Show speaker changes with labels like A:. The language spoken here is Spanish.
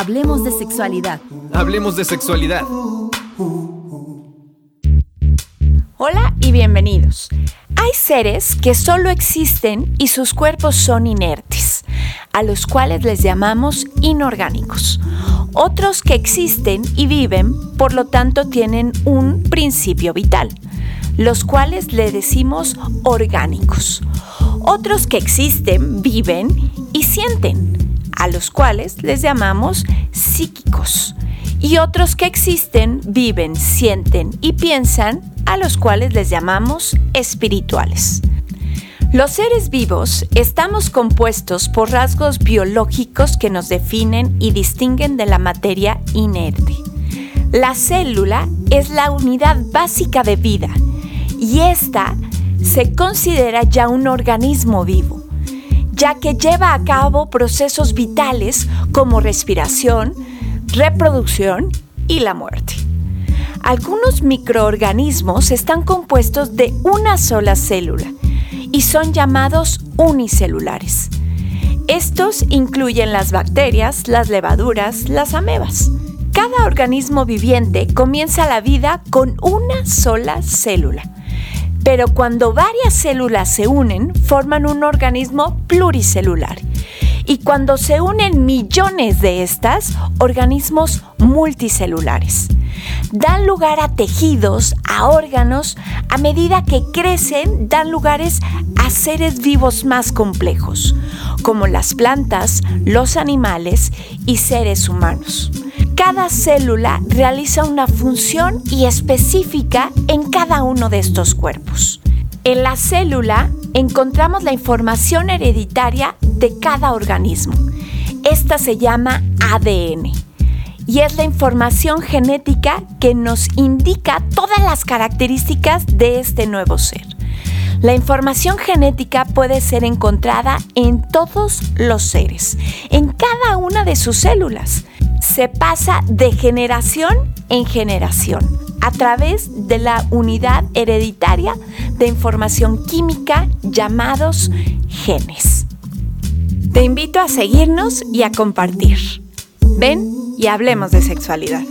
A: Hablemos de sexualidad.
B: Hablemos de sexualidad.
C: Hola y bienvenidos. Hay seres que solo existen y sus cuerpos son inertes, a los cuales les llamamos inorgánicos. Otros que existen y viven, por lo tanto tienen un principio vital, los cuales le decimos orgánicos. Otros que existen, viven y sienten, a los cuales les llamamos psíquicos. Y otros que existen, viven, sienten y piensan, a los cuales les llamamos espirituales. Los seres vivos estamos compuestos por rasgos biológicos que nos definen y distinguen de la materia inerte. La célula es la unidad básica de vida y esta se considera ya un organismo vivo, ya que lleva a cabo procesos vitales como respiración, reproducción y la muerte. Algunos microorganismos están compuestos de una sola célula y son llamados unicelulares. Estos incluyen las bacterias, las levaduras, las amebas. Cada organismo viviente comienza la vida con una sola célula pero cuando varias células se unen, forman un organismo pluricelular. Y cuando se unen millones de estas, organismos multicelulares. Dan lugar a tejidos, a órganos, a medida que crecen, dan lugares a seres vivos más complejos, como las plantas, los animales y seres humanos cada célula realiza una función y específica en cada uno de estos cuerpos. En la célula encontramos la información hereditaria de cada organismo. Esta se llama ADN y es la información genética que nos indica todas las características de este nuevo ser. La información genética puede ser encontrada en todos los seres, en cada una de sus células se pasa de generación en generación a través de la unidad hereditaria de información química llamados genes. Te invito a seguirnos y a compartir. Ven y hablemos de sexualidad.